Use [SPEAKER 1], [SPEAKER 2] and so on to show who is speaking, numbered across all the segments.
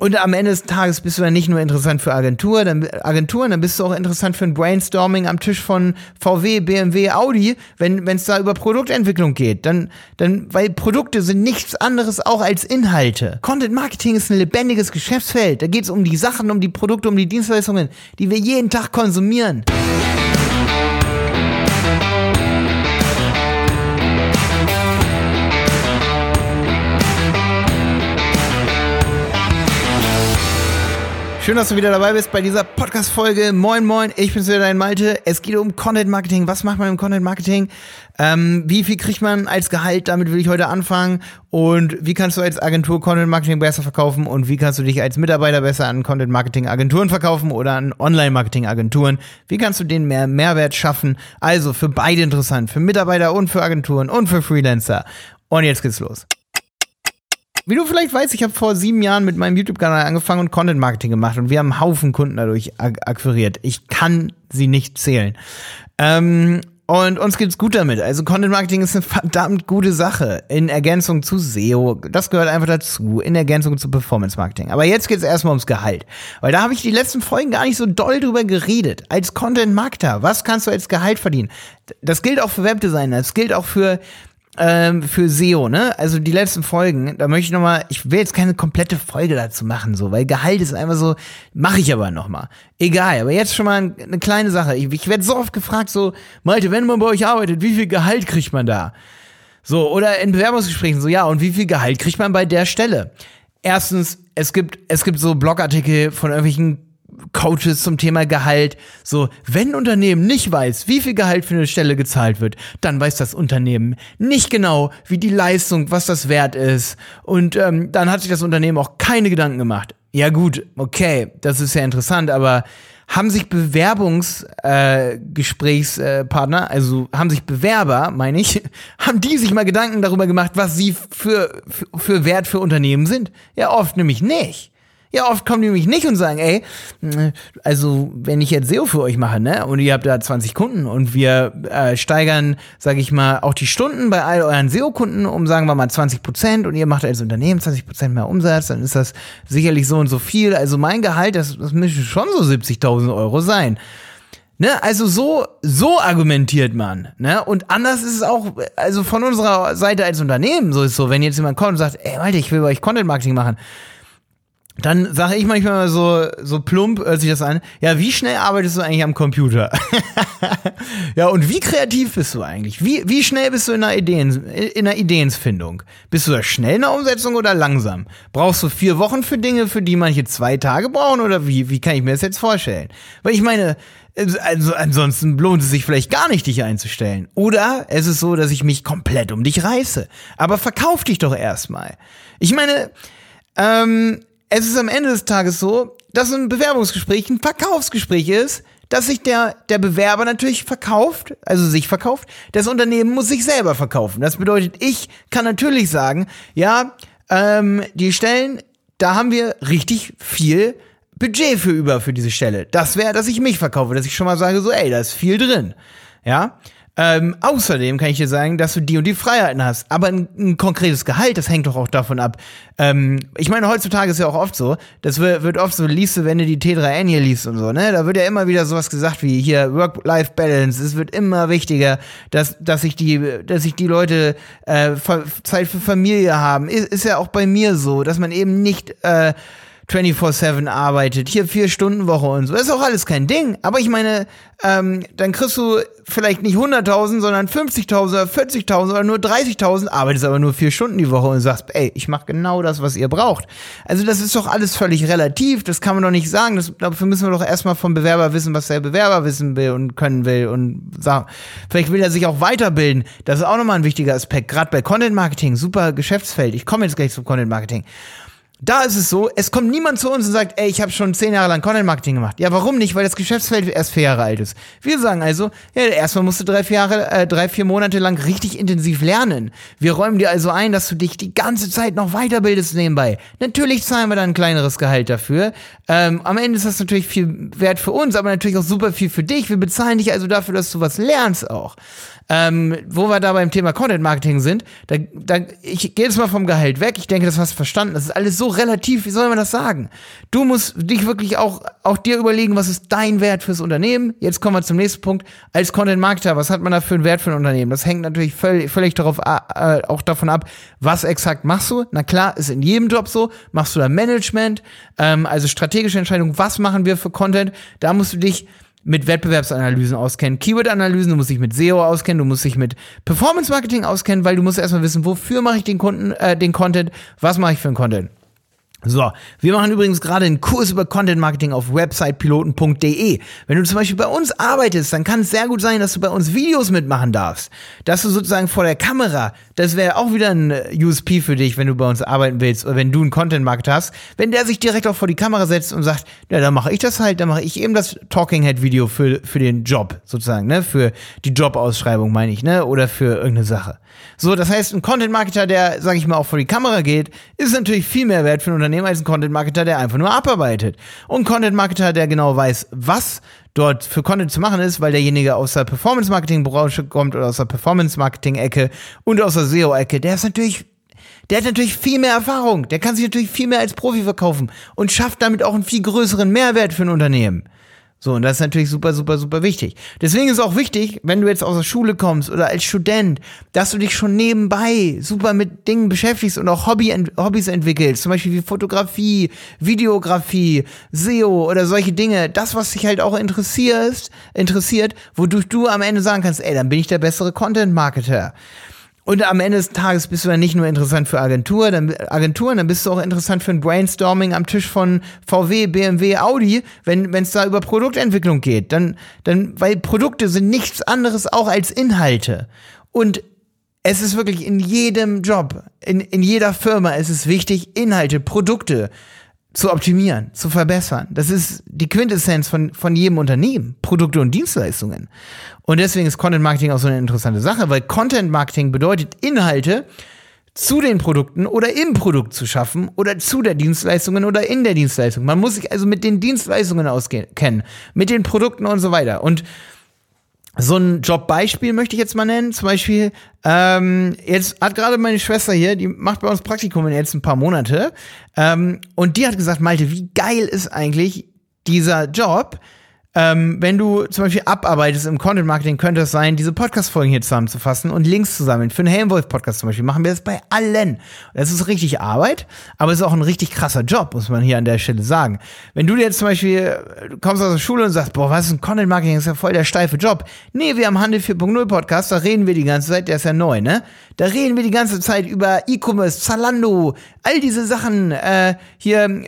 [SPEAKER 1] Und am Ende des Tages bist du dann nicht nur interessant für Agentur, dann, Agenturen, dann bist du auch interessant für ein Brainstorming am Tisch von VW, BMW, Audi, wenn es da über Produktentwicklung geht. Dann, dann, weil Produkte sind nichts anderes auch als Inhalte. Content Marketing ist ein lebendiges Geschäftsfeld. Da geht es um die Sachen, um die Produkte, um die Dienstleistungen, die wir jeden Tag konsumieren. Schön, dass du wieder dabei bist bei dieser Podcast-Folge. Moin, moin, ich bin's wieder dein Malte. Es geht um Content Marketing. Was macht man im Content Marketing? Ähm, wie viel kriegt man als Gehalt? Damit will ich heute anfangen. Und wie kannst du als Agentur Content Marketing besser verkaufen? Und wie kannst du dich als Mitarbeiter besser an Content Marketing Agenturen verkaufen oder an Online Marketing Agenturen? Wie kannst du denen mehr Mehrwert schaffen? Also für beide interessant. Für Mitarbeiter und für Agenturen und für Freelancer. Und jetzt geht's los. Wie du vielleicht weißt, ich habe vor sieben Jahren mit meinem YouTube-Kanal angefangen und Content Marketing gemacht und wir haben einen Haufen Kunden dadurch akquiriert. Ich kann sie nicht zählen. Ähm, und uns geht's gut damit. Also Content Marketing ist eine verdammt gute Sache in Ergänzung zu SEO. Das gehört einfach dazu, in Ergänzung zu Performance Marketing. Aber jetzt geht's erstmal ums Gehalt. Weil da habe ich die letzten Folgen gar nicht so doll drüber geredet. Als Content Marketer, was kannst du als Gehalt verdienen? Das gilt auch für Webdesigner, das gilt auch für ähm, für SEO, ne? Also die letzten Folgen, da möchte ich nochmal, ich will jetzt keine komplette Folge dazu machen, so, weil Gehalt ist einfach so, mache ich aber nochmal. Egal, aber jetzt schon mal eine kleine Sache. Ich, ich werde so oft gefragt, so, Malte, wenn man bei euch arbeitet, wie viel Gehalt kriegt man da? So, oder in Bewerbungsgesprächen, so, ja, und wie viel Gehalt kriegt man bei der Stelle? Erstens, es gibt, es gibt so Blogartikel von irgendwelchen Coaches zum Thema Gehalt. So, wenn ein Unternehmen nicht weiß, wie viel Gehalt für eine Stelle gezahlt wird, dann weiß das Unternehmen nicht genau, wie die Leistung, was das wert ist. Und ähm, dann hat sich das Unternehmen auch keine Gedanken gemacht. Ja gut, okay, das ist ja interessant, aber haben sich Bewerbungsgesprächspartner, äh, also haben sich Bewerber, meine ich, haben die sich mal Gedanken darüber gemacht, was sie für, für, für Wert für Unternehmen sind? Ja, oft nämlich nicht. Ja, oft kommen die nämlich nicht und sagen, ey, also wenn ich jetzt SEO für euch mache, ne, und ihr habt da 20 Kunden und wir äh, steigern, sage ich mal, auch die Stunden bei all euren SEO-Kunden um, sagen wir mal, 20 Prozent und ihr macht als Unternehmen 20 Prozent mehr Umsatz, dann ist das sicherlich so und so viel. Also mein Gehalt, das, das müsste schon so 70.000 Euro sein. Ne, also so, so argumentiert man. Ne? Und anders ist es auch, also von unserer Seite als Unternehmen, so ist es so, wenn jetzt jemand kommt und sagt, ey, Alter, ich will bei euch Content Marketing machen dann sage ich manchmal so, so plump, hört sich das an, ja, wie schnell arbeitest du eigentlich am Computer? ja, und wie kreativ bist du eigentlich? Wie, wie schnell bist du in einer, Ideen, in einer Ideensfindung? Bist du da schnell in der Umsetzung oder langsam? Brauchst du vier Wochen für Dinge, für die manche zwei Tage brauchen oder wie, wie kann ich mir das jetzt vorstellen? Weil ich meine, also ansonsten lohnt es sich vielleicht gar nicht, dich einzustellen. Oder es ist so, dass ich mich komplett um dich reiße. Aber verkauf dich doch erstmal. Ich meine, ähm, es ist am Ende des Tages so, dass ein Bewerbungsgespräch ein Verkaufsgespräch ist, dass sich der, der Bewerber natürlich verkauft, also sich verkauft. Das Unternehmen muss sich selber verkaufen. Das bedeutet, ich kann natürlich sagen, ja, ähm, die Stellen, da haben wir richtig viel Budget für über für diese Stelle. Das wäre, dass ich mich verkaufe, dass ich schon mal sage, so, ey, da ist viel drin. Ja. Ähm, außerdem kann ich dir sagen, dass du die und die Freiheiten hast. Aber ein, ein konkretes Gehalt, das hängt doch auch davon ab. Ähm, ich meine, heutzutage ist ja auch oft so, das wird, wird oft so, liest du, wenn du die T3N hier liest und so, ne? Da wird ja immer wieder sowas gesagt wie hier Work-Life-Balance. Es wird immer wichtiger, dass, dass sich die, dass sich die Leute äh, Zeit für Familie haben. Ist, ist ja auch bei mir so, dass man eben nicht äh, 24-7 arbeitet, hier vier Stunden Woche und so. Das ist auch alles kein Ding. Aber ich meine, ähm, dann kriegst du vielleicht nicht 100.000, sondern 50.000 oder 40.000 oder nur 30.000, arbeitest aber nur vier Stunden die Woche und sagst, ey, ich mache genau das, was ihr braucht. Also das ist doch alles völlig relativ. Das kann man doch nicht sagen. Das, dafür müssen wir doch erstmal vom Bewerber wissen, was der Bewerber wissen will und können will und sagen. Vielleicht will er sich auch weiterbilden. Das ist auch nochmal ein wichtiger Aspekt. Gerade bei Content Marketing, super Geschäftsfeld. Ich komme jetzt gleich zum Content Marketing. Da ist es so, es kommt niemand zu uns und sagt, ey, ich habe schon zehn Jahre lang Content Marketing gemacht. Ja, warum nicht? Weil das Geschäftsfeld erst vier Jahre alt ist. Wir sagen also, ja, erstmal musst du drei, vier Jahre, äh, drei, vier Monate lang richtig intensiv lernen. Wir räumen dir also ein, dass du dich die ganze Zeit noch weiterbildest nebenbei. Natürlich zahlen wir dann ein kleineres Gehalt dafür. Ähm, am Ende ist das natürlich viel wert für uns, aber natürlich auch super viel für dich. Wir bezahlen dich also dafür, dass du was lernst auch. Ähm, wo wir da beim Thema Content Marketing sind, da, da, ich gehe jetzt mal vom Gehalt weg. Ich denke, das hast du verstanden. Das ist alles so relativ. Wie soll man das sagen? Du musst dich wirklich auch, auch dir überlegen, was ist dein Wert fürs Unternehmen? Jetzt kommen wir zum nächsten Punkt. Als Content Marketer, was hat man da für einen Wert für ein Unternehmen? Das hängt natürlich völlig, völlig darauf, äh, auch davon ab, was exakt machst du. Na klar, ist in jedem Job so. Machst du da Management, ähm, also strategische Entscheidung, was machen wir für Content? Da musst du dich mit Wettbewerbsanalysen auskennen, Keyword-Analysen, du musst dich mit SEO auskennen, du musst dich mit Performance-Marketing auskennen, weil du musst erstmal wissen, wofür mache ich den Kunden, äh, den Content, was mache ich für einen Content. So, wir machen übrigens gerade einen Kurs über Content Marketing auf websitepiloten.de. Wenn du zum Beispiel bei uns arbeitest, dann kann es sehr gut sein, dass du bei uns Videos mitmachen darfst. Dass du sozusagen vor der Kamera, das wäre auch wieder ein USP für dich, wenn du bei uns arbeiten willst oder wenn du einen Content Marketer hast, wenn der sich direkt auch vor die Kamera setzt und sagt, ja, dann mache ich das halt, dann mache ich eben das Talking Head Video für, für den Job sozusagen, ne, für die Jobausschreibung meine ich, ne, oder für irgendeine Sache. So, das heißt, ein Content Marketer, der, sag ich mal, auch vor die Kamera geht, ist natürlich viel mehr wert für ein Unternehmen als ein Content Marketer, der einfach nur abarbeitet. Und ein Content Marketer, der genau weiß, was dort für Content zu machen ist, weil derjenige aus der Performance Marketing Branche kommt oder aus der Performance Marketing Ecke und aus der SEO Ecke, der ist natürlich der hat natürlich viel mehr Erfahrung, der kann sich natürlich viel mehr als Profi verkaufen und schafft damit auch einen viel größeren Mehrwert für ein Unternehmen. So, und das ist natürlich super, super, super wichtig. Deswegen ist auch wichtig, wenn du jetzt aus der Schule kommst oder als Student, dass du dich schon nebenbei super mit Dingen beschäftigst und auch Hobby, Hobbys entwickelst. Zum Beispiel wie Fotografie, Videografie, SEO oder solche Dinge. Das, was dich halt auch interessiert, interessiert, wodurch du am Ende sagen kannst, ey, dann bin ich der bessere Content-Marketer. Und am Ende des Tages bist du dann nicht nur interessant für Agentur, dann, Agenturen, dann bist du auch interessant für ein Brainstorming am Tisch von VW, BMW, Audi, wenn es da über Produktentwicklung geht. Dann, dann, weil Produkte sind nichts anderes auch als Inhalte. Und es ist wirklich in jedem Job, in, in jeder Firma, es ist wichtig, Inhalte, Produkte zu optimieren, zu verbessern. Das ist die Quintessenz von, von jedem Unternehmen, Produkte und Dienstleistungen. Und deswegen ist Content Marketing auch so eine interessante Sache, weil Content Marketing bedeutet Inhalte zu den Produkten oder im Produkt zu schaffen oder zu der Dienstleistungen oder in der Dienstleistung. Man muss sich also mit den Dienstleistungen auskennen, mit den Produkten und so weiter. Und so ein Jobbeispiel möchte ich jetzt mal nennen. Zum Beispiel, ähm, jetzt hat gerade meine Schwester hier, die macht bei uns Praktikum in jetzt ein paar Monate. Ähm, und die hat gesagt, Malte, wie geil ist eigentlich dieser Job? Ähm, wenn du zum Beispiel abarbeitest im Content Marketing, könnte es sein, diese Podcast-Folgen hier zusammenzufassen und Links zu sammeln. Für einen Helmwolf-Podcast zum Beispiel machen wir das bei allen. Das ist richtig Arbeit, aber es ist auch ein richtig krasser Job, muss man hier an der Stelle sagen. Wenn du jetzt zum Beispiel, kommst aus der Schule und sagst, boah, was ist ein Content Marketing? Das ist ja voll der steife Job. Nee, wir haben Handel 4.0 Podcast, da reden wir die ganze Zeit, der ist ja neu, ne? Da reden wir die ganze Zeit über E-Commerce, Zalando, all diese Sachen, äh, hier,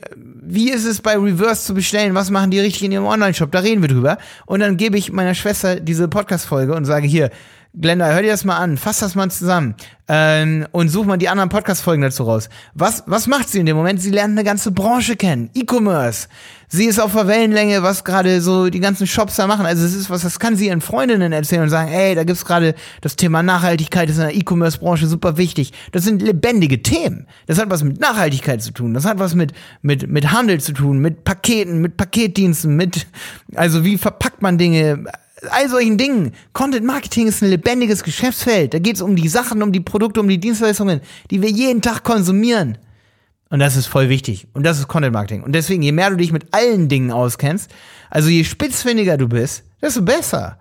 [SPEAKER 1] wie ist es bei Reverse zu bestellen? Was machen die richtig in ihrem Online-Shop? Da reden wir drüber. Und dann gebe ich meiner Schwester diese Podcast-Folge und sage hier, Glenda, hör dir das mal an, fass das mal zusammen ähm, und such mal die anderen Podcast-Folgen dazu raus. Was, was macht sie in dem Moment? Sie lernt eine ganze Branche kennen, E-Commerce. Sie ist auf der Wellenlänge, was gerade so die ganzen Shops da machen. Also es ist was, das kann sie ihren Freundinnen erzählen und sagen, ey, da gibt's gerade das Thema Nachhaltigkeit ist in der E-Commerce-Branche super wichtig. Das sind lebendige Themen. Das hat was mit Nachhaltigkeit zu tun. Das hat was mit mit mit Handel zu tun, mit Paketen, mit Paketdiensten, mit also wie verpackt man Dinge all solchen Dingen. Content Marketing ist ein lebendiges Geschäftsfeld. Da geht es um die Sachen, um die Produkte, um die Dienstleistungen, die wir jeden Tag konsumieren. Und das ist voll wichtig. Und das ist Content Marketing. Und deswegen, je mehr du dich mit allen Dingen auskennst, also je spitzfindiger du bist, desto besser.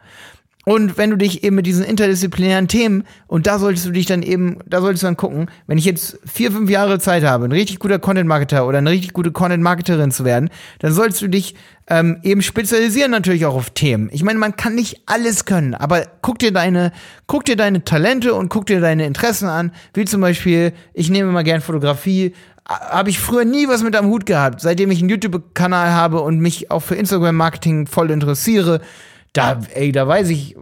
[SPEAKER 1] Und wenn du dich eben mit diesen interdisziplinären Themen, und da solltest du dich dann eben, da solltest du dann gucken, wenn ich jetzt vier, fünf Jahre Zeit habe, ein richtig guter Content-Marketer oder eine richtig gute Content-Marketerin zu werden, dann sollst du dich ähm, eben spezialisieren natürlich auch auf Themen. Ich meine, man kann nicht alles können, aber guck dir deine, guck dir deine Talente und guck dir deine Interessen an, wie zum Beispiel, ich nehme mal gern Fotografie, habe ich früher nie was mit am Hut gehabt. Seitdem ich einen YouTube-Kanal habe und mich auch für Instagram-Marketing voll interessiere, da, ey, da weiß ich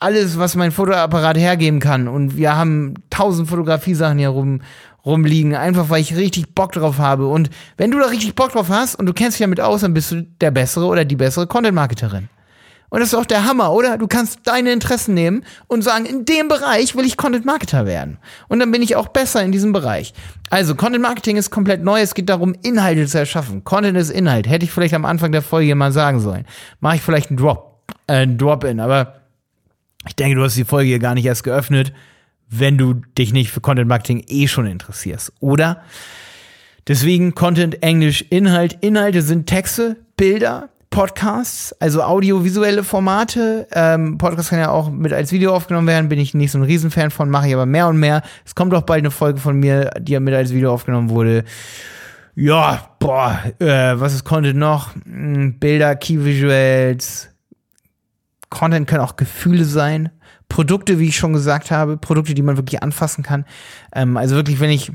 [SPEAKER 1] alles, was mein Fotoapparat hergeben kann. Und wir haben tausend Fotografiesachen hier rum, rumliegen, einfach weil ich richtig Bock drauf habe. Und wenn du da richtig Bock drauf hast und du kennst dich damit aus, dann bist du der bessere oder die bessere Content-Marketerin. Und das ist auch der Hammer, oder? Du kannst deine Interessen nehmen und sagen, in dem Bereich will ich Content Marketer werden. Und dann bin ich auch besser in diesem Bereich. Also, Content Marketing ist komplett neu. Es geht darum, Inhalte zu erschaffen. Content ist Inhalt. Hätte ich vielleicht am Anfang der Folge mal sagen sollen. Mache ich vielleicht einen Drop äh, Drop-In, aber Ich denke, du hast die Folge hier gar nicht erst geöffnet, wenn du dich nicht für Content Marketing eh schon interessierst, oder? Deswegen Content, Englisch, Inhalt. Inhalte sind Texte, Bilder, Podcasts, also audiovisuelle Formate. Ähm, Podcast kann ja auch mit als Video aufgenommen werden, bin ich nicht so ein Riesenfan von, mache ich aber mehr und mehr. Es kommt auch bald eine Folge von mir, die ja mit als Video aufgenommen wurde. Ja, boah, äh, was ist Content noch? Hm, Bilder, Key Visuals. Content können auch Gefühle sein. Produkte, wie ich schon gesagt habe, Produkte, die man wirklich anfassen kann. Ähm, also wirklich, wenn ich,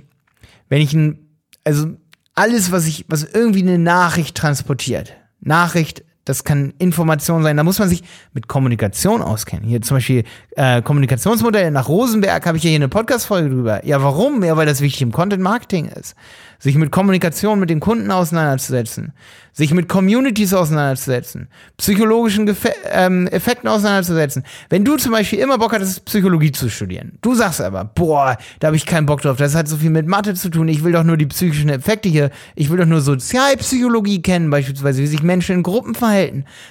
[SPEAKER 1] wenn ich ein, also alles, was ich, was irgendwie eine Nachricht transportiert, Nachricht, das kann Information sein. Da muss man sich mit Kommunikation auskennen. Hier zum Beispiel äh, Kommunikationsmodelle nach Rosenberg habe ich ja hier eine Podcast-Folge drüber. Ja, warum? Ja, weil das wichtig im Content-Marketing ist. Sich mit Kommunikation mit den Kunden auseinanderzusetzen sich mit Communities auseinanderzusetzen, psychologischen Gefe ähm, Effekten auseinanderzusetzen. Wenn du zum Beispiel immer Bock hattest, Psychologie zu studieren, du sagst aber, boah, da habe ich keinen Bock drauf, das hat so viel mit Mathe zu tun, ich will doch nur die psychischen Effekte hier, ich will doch nur Sozialpsychologie kennen, beispielsweise, wie sich Menschen in Gruppen verhalten,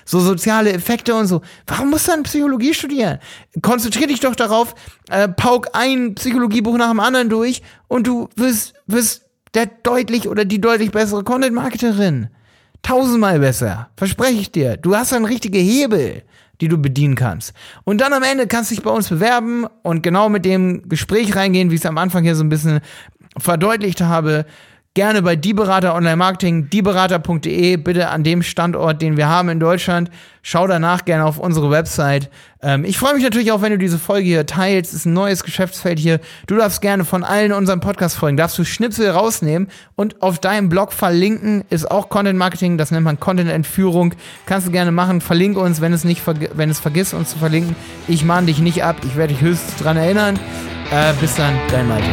[SPEAKER 1] so soziale Effekte und so. Warum musst du dann Psychologie studieren? Konzentrier dich doch darauf, äh, pauk ein Psychologiebuch nach dem anderen durch und du wirst, wirst der deutlich oder die deutlich bessere Content-Marketerin. Tausendmal besser. Verspreche ich dir. Du hast dann richtige Hebel, die du bedienen kannst. Und dann am Ende kannst du dich bei uns bewerben und genau mit dem Gespräch reingehen, wie ich es am Anfang hier so ein bisschen verdeutlicht habe gerne bei Die Berater Online Marketing, dieberater.de, bitte an dem Standort, den wir haben in Deutschland. Schau danach gerne auf unsere Website. Ähm, ich freue mich natürlich auch, wenn du diese Folge hier teilst. Ist ein neues Geschäftsfeld hier. Du darfst gerne von allen unseren Podcast-Folgen, darfst du Schnipsel rausnehmen und auf deinem Blog verlinken. Ist auch Content Marketing, das nennt man Content-Entführung. Kannst du gerne machen. Verlink uns, wenn es nicht, wenn es vergisst, uns zu verlinken. Ich mahne dich nicht ab. Ich werde dich höchstens dran erinnern. Äh, bis dann, dein Malte.